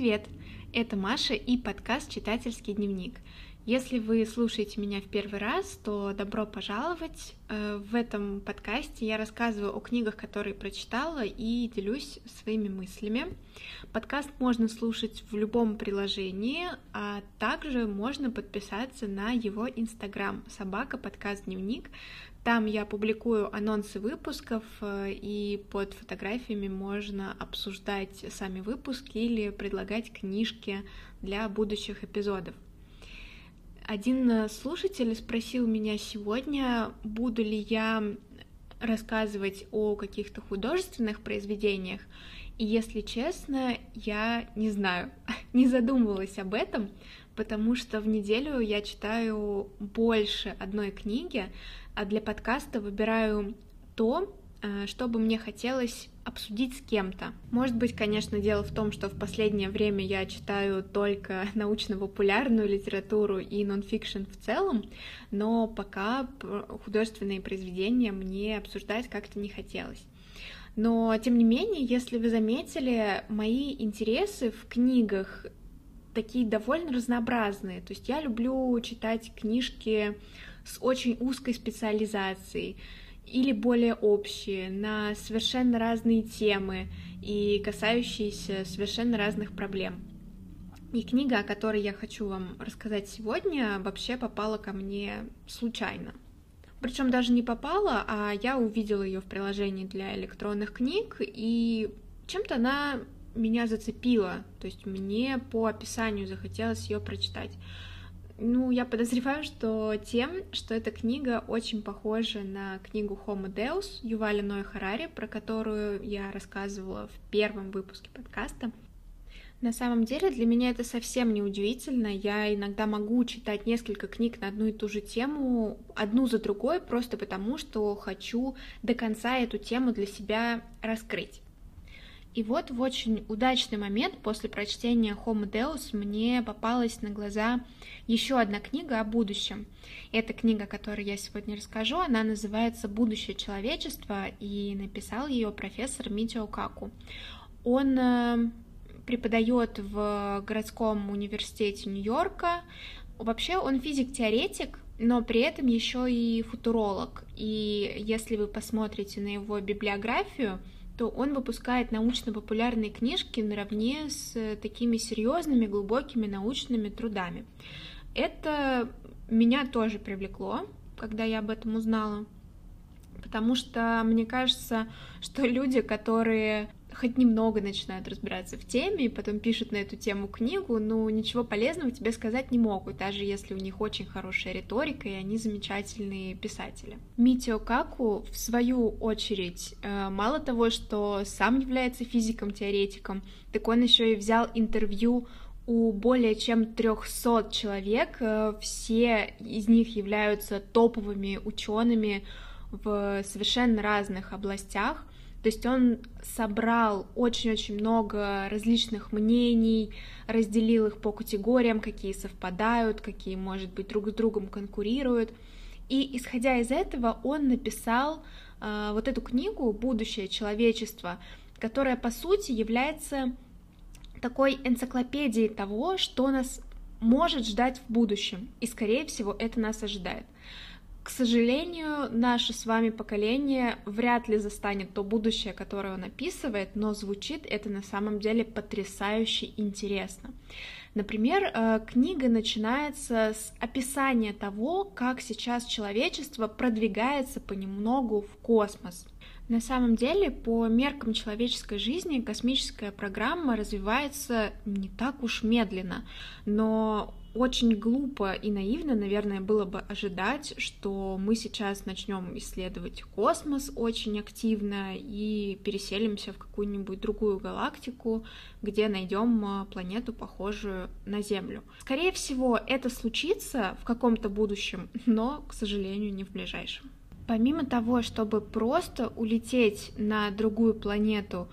Привет! Это Маша и подкаст «Читательский дневник». Если вы слушаете меня в первый раз, то добро пожаловать. Э, в этом подкасте я рассказываю о книгах, которые прочитала, и делюсь своими мыслями. Подкаст можно слушать в любом приложении, а также можно подписаться на его инстаграм собака подкаст дневник. Там я публикую анонсы выпусков, э, и под фотографиями можно обсуждать сами выпуски или предлагать книжки для будущих эпизодов. Один э, слушатель спросил меня сегодня, буду ли я рассказывать о каких-то художественных произведениях. И если честно, я не знаю, не задумывалась об этом, потому что в неделю я читаю больше одной книги, а для подкаста выбираю то, э, что бы мне хотелось обсудить с кем-то. Может быть, конечно, дело в том, что в последнее время я читаю только научно-популярную литературу и нонфикшн в целом, но пока художественные произведения мне обсуждать как-то не хотелось. Но, тем не менее, если вы заметили, мои интересы в книгах такие довольно разнообразные. То есть я люблю читать книжки с очень узкой специализацией или более общие, на совершенно разные темы и касающиеся совершенно разных проблем. И книга, о которой я хочу вам рассказать сегодня, вообще попала ко мне случайно. Причем даже не попала, а я увидела ее в приложении для электронных книг, и чем-то она меня зацепила. То есть мне по описанию захотелось ее прочитать. Ну, я подозреваю, что тем, что эта книга очень похожа на книгу Homo Deus Юваля Ноя Харари, про которую я рассказывала в первом выпуске подкаста. На самом деле для меня это совсем не удивительно. Я иногда могу читать несколько книг на одну и ту же тему, одну за другой, просто потому что хочу до конца эту тему для себя раскрыть. И вот в очень удачный момент после прочтения Homo Deus мне попалась на глаза еще одна книга о будущем. Эта книга, о которой я сегодня расскажу, она называется «Будущее человечества», и написал ее профессор Митио Каку. Он э, преподает в городском университете Нью-Йорка. Вообще он физик-теоретик, но при этом еще и футуролог. И если вы посмотрите на его библиографию, то он выпускает научно-популярные книжки наравне с такими серьезными, глубокими научными трудами. Это меня тоже привлекло, когда я об этом узнала, потому что мне кажется, что люди, которые хоть немного начинают разбираться в теме и потом пишут на эту тему книгу, ну, ничего полезного тебе сказать не могут, даже если у них очень хорошая риторика и они замечательные писатели. Митио Каку, в свою очередь, э, мало того, что сам является физиком-теоретиком, так он еще и взял интервью у более чем 300 человек, э, все из них являются топовыми учеными в совершенно разных областях, то есть он собрал очень-очень много различных мнений, разделил их по категориям, какие совпадают, какие, может быть, друг с другом конкурируют. И исходя из этого он написал э, вот эту книгу «Будущее человечества», которая, по сути, является такой энциклопедией того, что нас может ждать в будущем. И, скорее всего, это нас ожидает. К сожалению, наше с вами поколение вряд ли застанет то будущее, которое он описывает, но звучит это на самом деле потрясающе интересно. Например, э, книга начинается с описания того, как сейчас человечество продвигается понемногу в космос. На самом деле, по меркам человеческой жизни, космическая программа развивается не так уж медленно, но очень глупо и наивно, наверное, было бы ожидать, что мы сейчас начнем исследовать космос очень активно и переселимся в какую-нибудь другую галактику, где найдем а, планету, похожую на Землю. Скорее всего, это случится в каком-то будущем, но, к сожалению, не в ближайшем. Помимо того, чтобы просто улететь на другую планету,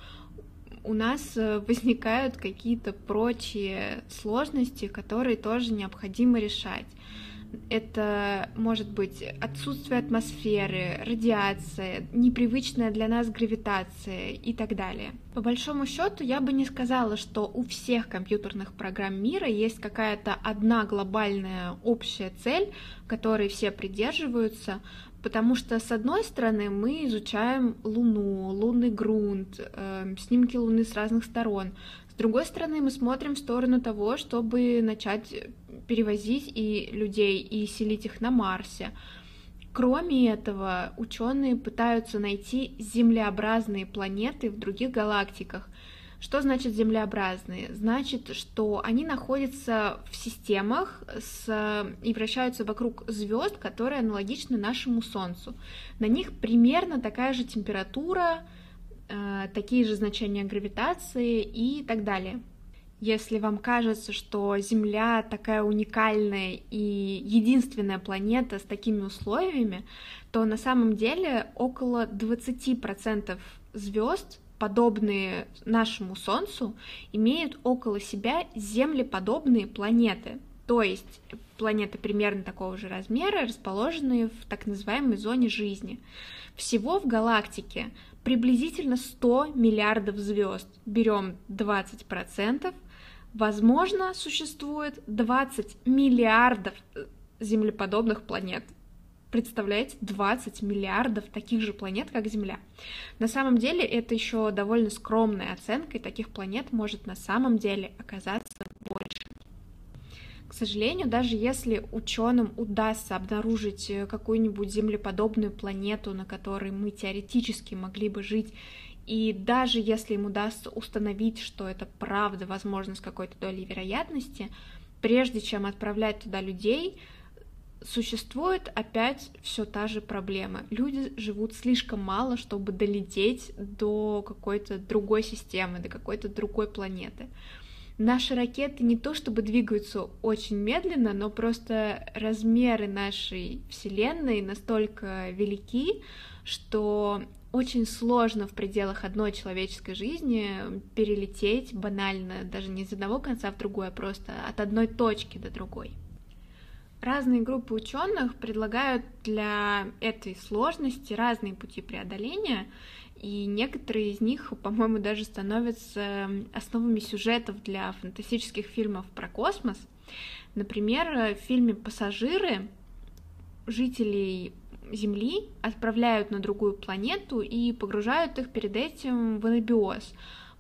у нас э, возникают какие-то прочие сложности, которые тоже необходимо решать. Это может быть отсутствие атмосферы, радиация, непривычная для нас гравитация и так далее. По большому счету, я бы не сказала, что у всех компьютерных программ мира есть какая-то одна глобальная общая цель, которой все придерживаются, Потому что, с одной стороны, мы изучаем Луну, лунный грунт, э, снимки Луны с разных сторон. С другой стороны, мы смотрим в сторону того, чтобы начать перевозить и людей, и селить их на Марсе. Кроме этого, ученые пытаются найти землеобразные планеты в других галактиках. Что значит землеобразные? Значит, что они находятся в системах с, и вращаются вокруг звезд, которые аналогичны нашему Солнцу. На них примерно такая же температура, э, такие же значения гравитации и так далее. Если вам кажется, что Земля такая уникальная и единственная планета с такими условиями, то на самом деле около 20% звезд подобные нашему Солнцу, имеют около себя землеподобные планеты, то есть планеты примерно такого же размера, расположенные в так называемой зоне жизни. Всего в галактике приблизительно 100 миллиардов звезд. Берем 20%, возможно, существует 20 миллиардов землеподобных планет. Представляете, 20 миллиардов таких же планет, как Земля. На самом деле это еще довольно скромная оценка, и таких планет может на самом деле оказаться больше. К сожалению, даже если ученым удастся обнаружить э, какую-нибудь землеподобную планету, на которой мы теоретически могли бы жить, и даже если им удастся установить, что это правда, возможно, с какой-то долей вероятности, прежде чем отправлять туда людей, существует опять все та же проблема. Люди живут слишком мало, чтобы долететь до какой-то другой системы, до какой-то другой планеты. Наши ракеты не то чтобы двигаются очень медленно, но просто размеры нашей Вселенной настолько велики, что очень сложно в пределах одной человеческой жизни перелететь банально, даже не из одного конца в другой, а просто от одной точки до другой. Разные группы ученых предлагают для этой сложности разные пути преодоления, и некоторые из них, по-моему, даже становятся основами сюжетов для фантастических фильмов про космос. Например, в фильме «Пассажиры» жителей Земли отправляют на другую планету и погружают их перед этим в анабиоз,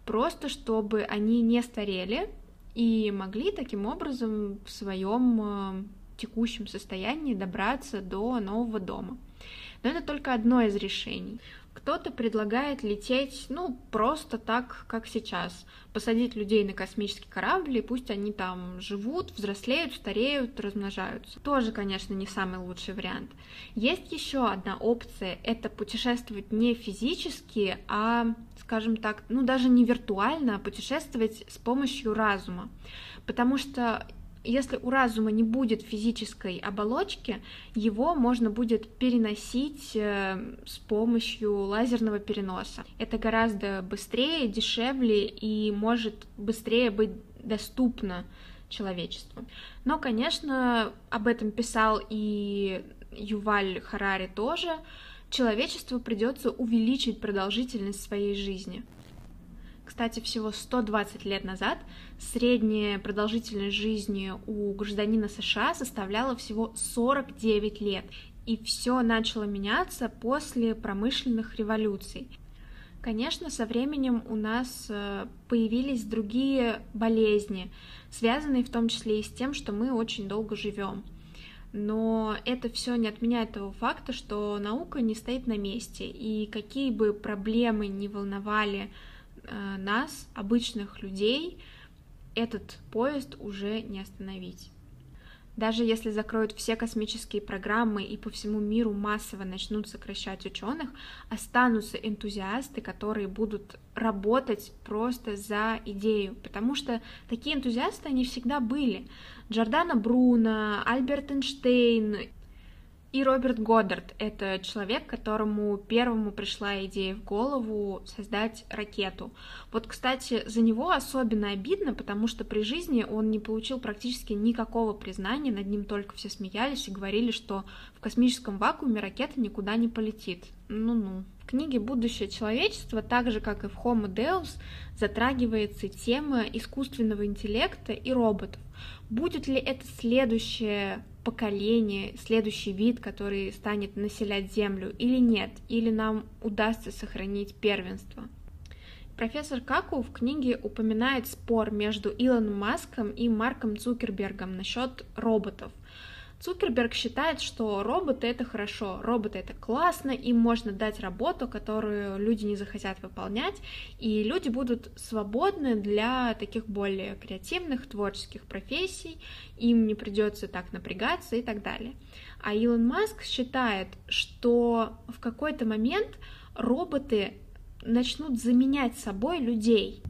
просто чтобы они не старели и могли таким образом в своем текущем состоянии добраться до нового дома. Но это только одно из решений. Кто-то предлагает лететь, ну, просто так, как сейчас. Посадить людей на космический корабль, и пусть они там живут, взрослеют, стареют, размножаются. Тоже, конечно, не самый лучший вариант. Есть еще одна опция, это путешествовать не физически, а, скажем так, ну, даже не виртуально, а путешествовать с помощью разума. Потому что если у разума не будет физической оболочки, его можно будет переносить э, с помощью лазерного переноса. Это гораздо быстрее, дешевле и может быстрее быть доступно человечеству. Но, конечно, об этом писал и Юваль Харари тоже. Человечеству придется увеличить продолжительность своей жизни. Кстати, всего 120 лет назад средняя продолжительность жизни у гражданина США составляла всего 49 лет. И все начало меняться после промышленных революций. Конечно, со временем у нас э, появились другие болезни, связанные в том числе и с тем, что мы очень долго живем. Но это все не отменяет того факта, что наука не стоит на месте, и какие бы проблемы ни волновали нас, обычных людей, этот поезд уже не остановить. Даже если закроют все космические программы и по всему миру массово начнут сокращать ученых, останутся энтузиасты, которые будут работать просто за идею, потому что такие энтузиасты, они всегда были. Джордана Бруно, Альберт Эйнштейн, И Роберт Годдард — это человек, которому первому пришла идея в голову создать ракету. Вот, кстати, за него особенно обидно, потому что при жизни он не получил практически никакого признания, над ним только все смеялись и говорили, что в космическом вакууме ракета никуда не полетит. Ну-ну. В книге «Будущее человечества», так же как и в Homo Deus, затрагивается тема искусственного интеллекта и роботов. Будет ли это следующее поколение, следующий вид, который станет населять Землю, или нет, или нам удастся сохранить первенство? Профессор Каку в книге упоминает спор между Илоном Маском и Марком Цукербергом насчет роботов – Цукерберг считает, что роботы это хорошо, роботы это классно, им можно дать работу, которую люди не захотят выполнять, и люди будут свободны для таких более креативных, творческих профессий, им не придется так напрягаться и так далее. А Илон Маск считает, что в какой-то момент роботы начнут заменять собой людей,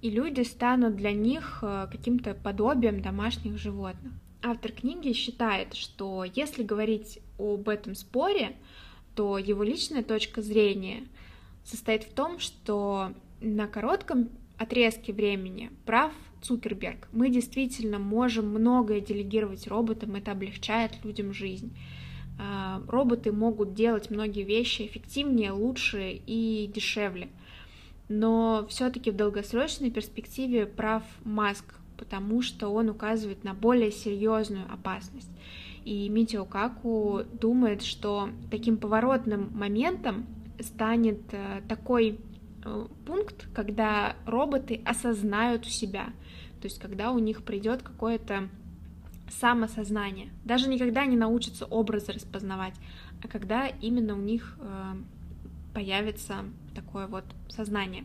и люди станут для них э, каким-то подобием домашних животных автор книги считает, что если говорить об этом споре, то его личная точка зрения состоит в том, что на коротком отрезке времени прав Цукерберг. Мы действительно можем многое делегировать роботам, это облегчает людям жизнь. А, роботы могут делать многие вещи эффективнее, лучше и дешевле. Но все-таки в долгосрочной перспективе прав Маск, потому что он указывает на более серьезную опасность. И Митио Каку думает, что таким поворотным моментом станет э, такой э, пункт, когда роботы осознают себя, то есть когда у них придет какое-то самосознание. Даже никогда не научатся образы распознавать, а когда именно у них э, появится такое вот сознание.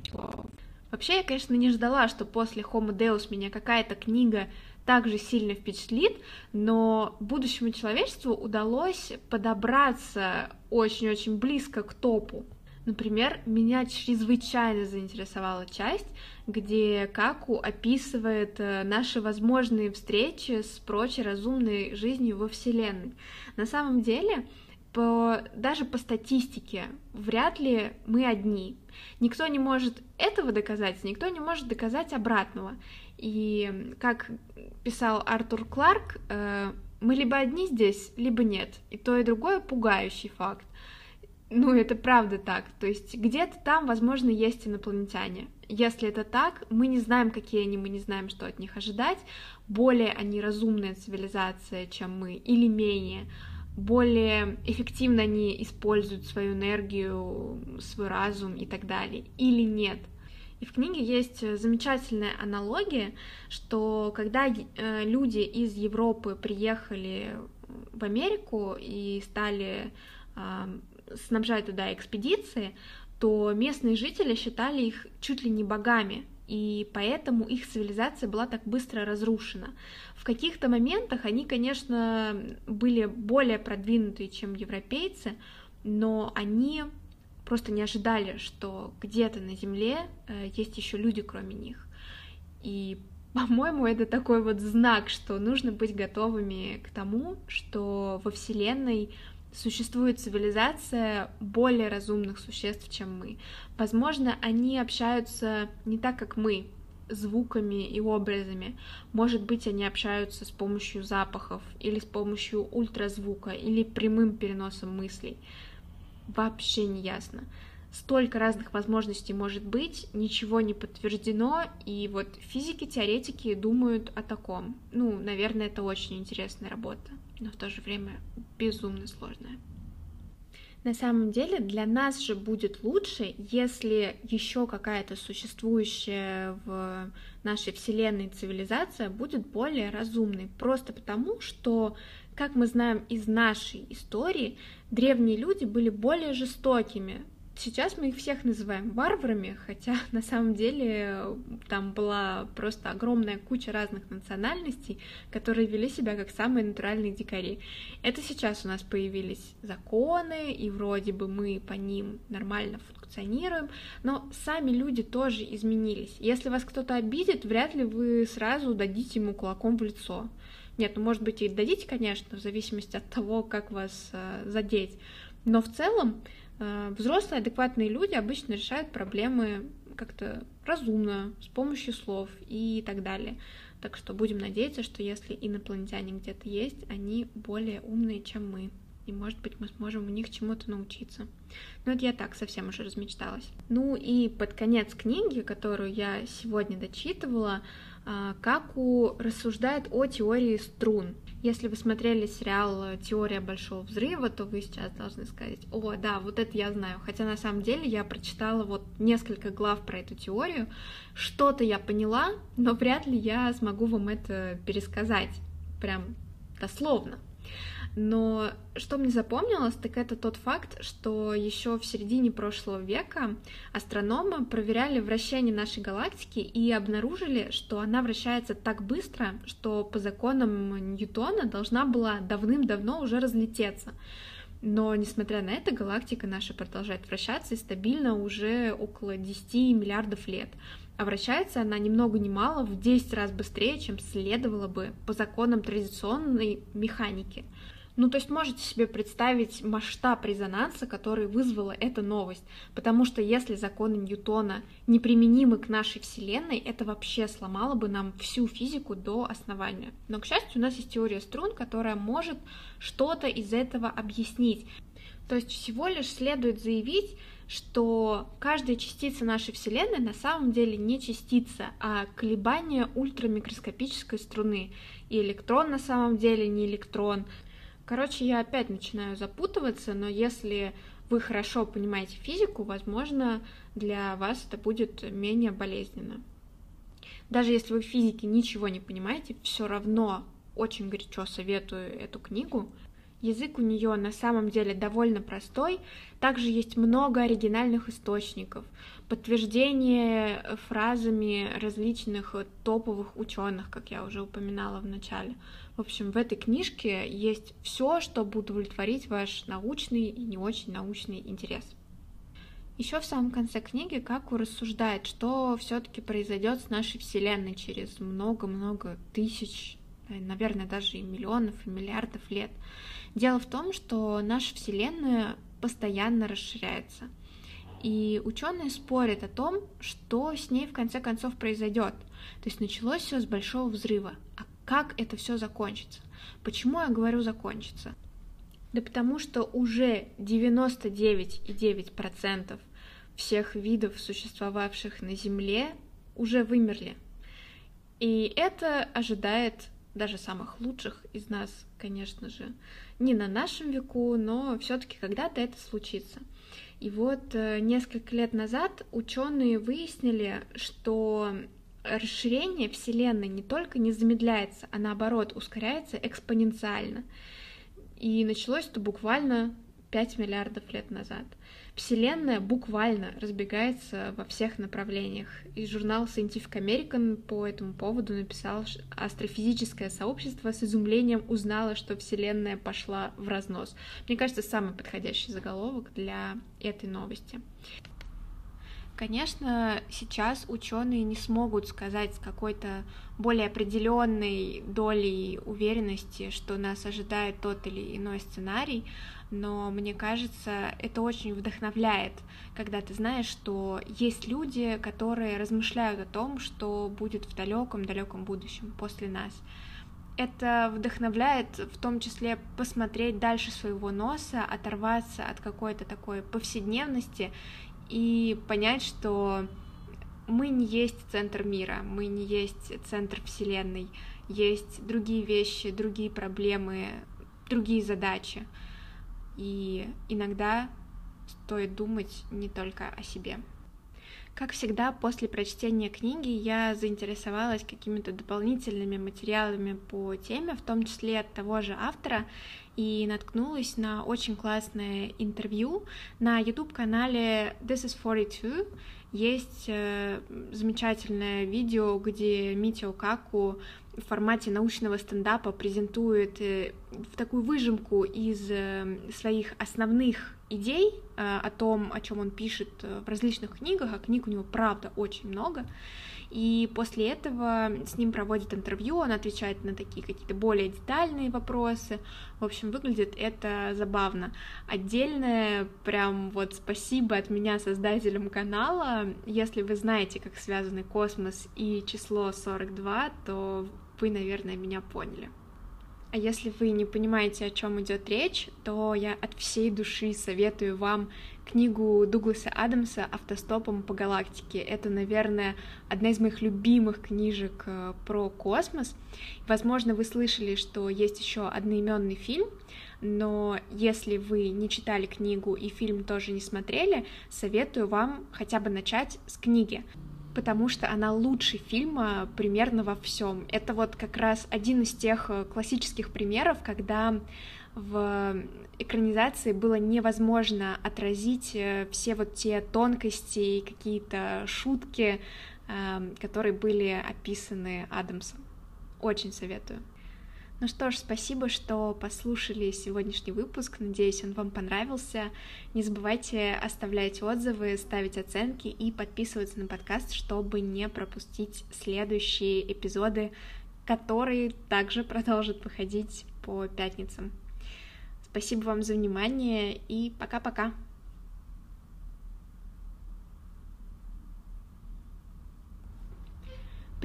Вообще, я, конечно, не ждала, что после Homo Deus меня какая-то книга так же сильно впечатлит, но будущему человечеству удалось подобраться очень-очень близко к топу. Например, меня чрезвычайно заинтересовала часть, где Каку описывает э, наши возможные встречи с прочей разумной жизнью во Вселенной. На самом деле, по, даже по статистике, вряд ли мы одни. Никто не может этого доказать, никто не может доказать обратного. И как писал Артур Кларк, э, мы либо одни здесь, либо нет. И то, и другое пугающий факт. Ну, это правда так. То есть где-то там, возможно, есть инопланетяне. Если это так, мы не знаем, какие они, мы не знаем, что от них ожидать. Более они разумная цивилизация, чем мы, или менее более эффективно они используют свою энергию, свой разум и так далее, или нет. И в книге есть замечательная аналогия, что когда э, люди из Европы приехали в Америку и стали снабжать туда экспедиции, то местные жители считали их чуть ли не богами, и поэтому их цивилизация была так быстро разрушена. В каких-то моментах они, конечно, были более продвинутые, чем европейцы, но они просто не ожидали, что где-то на Земле э, есть еще люди, кроме них. И, по-моему, это такой вот знак, что нужно быть готовыми к тому, что во Вселенной существует цивилизация более разумных существ, чем мы. Возможно, они общаются не так, как мы, звуками и образами. Может быть, они общаются с помощью запахов или с помощью ультразвука или прямым переносом мыслей. Вообще не ясно. Столько разных возможностей может быть, ничего не подтверждено, и вот физики-теоретики думают о таком. Ну, наверное, это очень интересная работа но в то же время безумно сложная. На самом деле для нас же будет лучше, если еще какая-то существующая в нашей Вселенной цивилизация будет более разумной. Просто потому, что, как мы знаем из нашей истории, древние люди были более жестокими, Сейчас мы их всех называем варварами, хотя на самом деле там была просто огромная куча разных национальностей, которые вели себя как самые натуральные дикари. Это сейчас у нас появились законы, и вроде бы мы по ним нормально функционируем, но сами люди тоже изменились. Если вас кто-то обидит, вряд ли вы сразу дадите ему кулаком в лицо. Нет, ну, может быть, и дадите, конечно, в зависимости от того, как вас э, задеть. Но в целом э, взрослые, адекватные люди обычно решают проблемы как-то разумно, с помощью слов и так далее. Так что будем надеяться, что если инопланетяне где-то есть, они более умные, чем мы. И, может быть, мы сможем у них чему-то научиться. Но это я так совсем уже размечталась. Ну и под конец книги, которую я сегодня дочитывала, а, Каку рассуждает о теории струн. Если вы смотрели сериал «Теория Большого Взрыва», то вы сейчас должны сказать, о, да, вот это я знаю. Хотя на самом деле я прочитала вот несколько глав про эту теорию, что-то я поняла, но вряд ли я смогу вам это пересказать прям дословно. Но что мне запомнилось, так это тот факт, что еще в середине прошлого века астрономы проверяли вращение нашей галактики и обнаружили, что она вращается так быстро, что по законам Ньютона должна была давным-давно уже разлететься. Но, несмотря на это, галактика наша продолжает вращаться и стабильно уже около 10 миллиардов лет. А вращается она ни много ни мало в 10 раз быстрее, чем следовало бы по законам традиционной механики. Ну, то есть можете себе представить масштаб резонанса, который вызвала эта новость, потому что если законы Ньютона неприменимы к нашей Вселенной, это вообще сломало бы нам всю физику до основания. Но, к счастью, у нас есть теория струн, которая может что-то из этого объяснить. То есть всего лишь следует заявить, что каждая частица нашей Вселенной на самом деле не частица, а колебание ультрамикроскопической струны. И электрон на самом деле не электрон, Короче, я опять начинаю запутываться, но если вы хорошо понимаете физику, возможно, для вас это будет менее болезненно. Даже если вы в физике ничего не понимаете, все равно очень горячо советую эту книгу. Язык у нее на самом деле довольно простой. Также есть много оригинальных источников, подтверждение фразами различных топовых ученых, как я уже упоминала в начале. В общем, в этой книжке есть все, чтобы удовлетворить ваш научный и не очень научный интерес. Еще в самом конце книги Каку рассуждает, что все-таки произойдет с нашей Вселенной через много-много тысяч, э, наверное, даже и миллионов, и миллиардов лет. Дело в том, что наша Вселенная постоянно расширяется. И ученые спорят о том, что с ней в конце концов произойдет. То есть началось все с большого взрыва. А как это все закончится. Почему я говорю закончится? Да потому что уже 99,9% всех видов, существовавших на Земле, уже вымерли. И это ожидает даже самых лучших из нас, конечно же, не на нашем веку, но все-таки когда-то это случится. И вот э, несколько лет назад ученые выяснили, что расширение Вселенной не только не замедляется, а наоборот ускоряется экспоненциально. И началось это буквально 5 миллиардов лет назад. Вселенная буквально разбегается во всех направлениях. И журнал Scientific American по этому поводу написал, что астрофизическое сообщество с изумлением узнало, что Вселенная пошла в разнос. Мне кажется, самый подходящий заголовок для этой новости. Конечно, сейчас ученые не смогут сказать с какой-то более определенной долей уверенности, что нас ожидает тот или иной сценарий, но мне кажется, это очень вдохновляет, когда ты знаешь, что есть люди, которые размышляют о том, что будет в далеком-далеком будущем после нас. Это вдохновляет в том числе посмотреть дальше своего носа, оторваться от какой-то такой повседневности и понять, что мы не есть центр мира, мы не есть центр Вселенной, есть другие вещи, другие проблемы, другие задачи. И иногда стоит думать не только о себе. Как всегда, после прочтения книги я заинтересовалась какими-то дополнительными материалами по теме, в том числе от того же автора, и наткнулась на очень классное интервью на YouTube-канале This is 42. Есть э, замечательное видео, где Митио Каку в формате научного стендапа презентует э, в такую выжимку из э, своих основных идей о том, о чем он пишет в различных книгах, а книг у него правда очень много. И после этого с ним проводят интервью, он отвечает на такие какие-то более детальные вопросы. В общем, выглядит это забавно. Отдельное прям вот спасибо от меня создателям канала. Если вы знаете, как связаны космос и число 42, то вы, наверное, меня поняли. А если вы не понимаете, о чем идет речь, то я от всей души советую вам книгу Дугласа Адамса «Автостопом по галактике». Это, наверное, одна из моих любимых книжек э, про космос. Возможно, вы слышали, что есть еще одноименный фильм, но если вы не читали книгу и фильм тоже не смотрели, советую вам хотя бы начать с книги потому что она лучше фильма примерно во всем. Это вот как раз один из тех э, классических примеров, когда в экранизации было невозможно отразить э, все вот те тонкости и какие-то шутки, которые были описаны Адамсом. Очень советую. Ну что ж, спасибо, что послушали сегодняшний выпуск. Надеюсь, он вам понравился. Не забывайте оставлять отзывы, ставить оценки и подписываться на подкаст, чтобы не пропустить следующие эпизоды, которые также продолжат выходить по пятницам. Спасибо вам за внимание и пока-пока.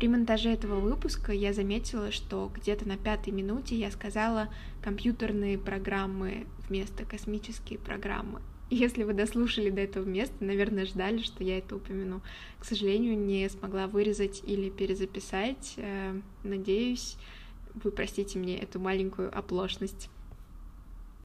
При монтаже этого выпуска я заметила, что где-то на пятой минуте я сказала компьютерные программы вместо космические программы. Если вы дослушали до этого места, наверное, ждали, что я это упомяну. К сожалению, не смогла вырезать или перезаписать. Э, надеюсь, вы простите мне эту маленькую оплошность.